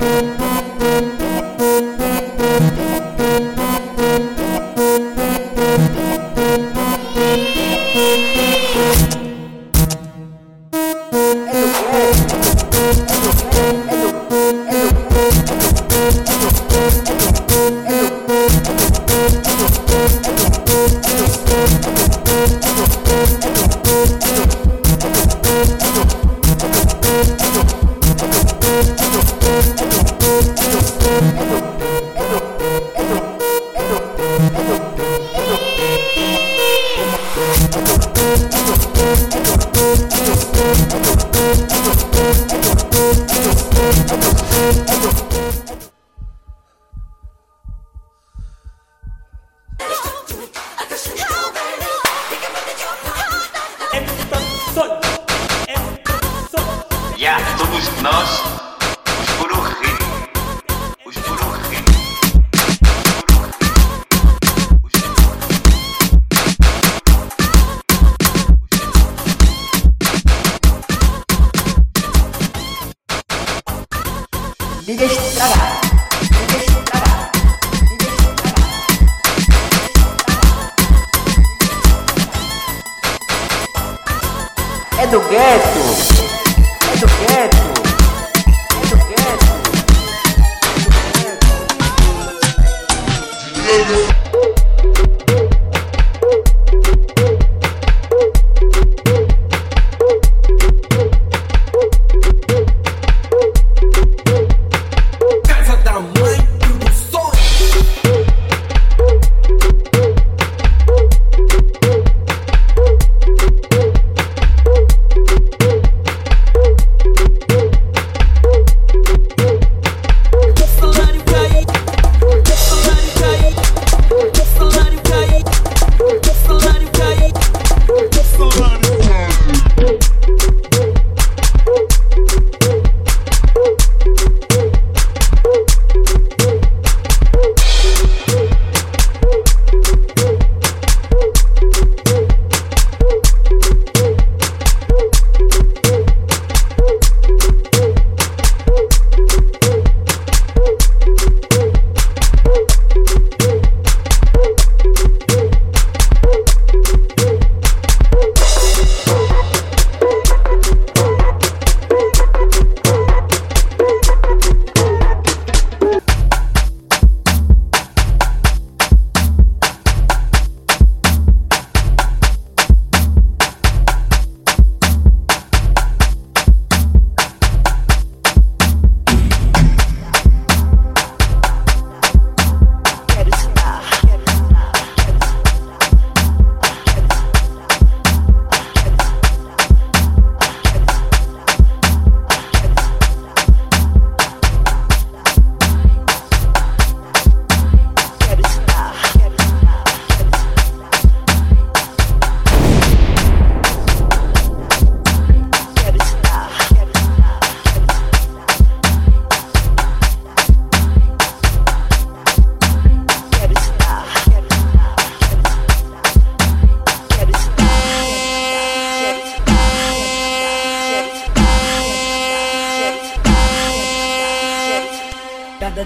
Música do gueto.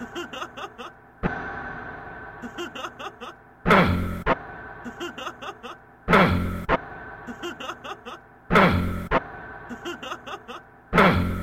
Ugh.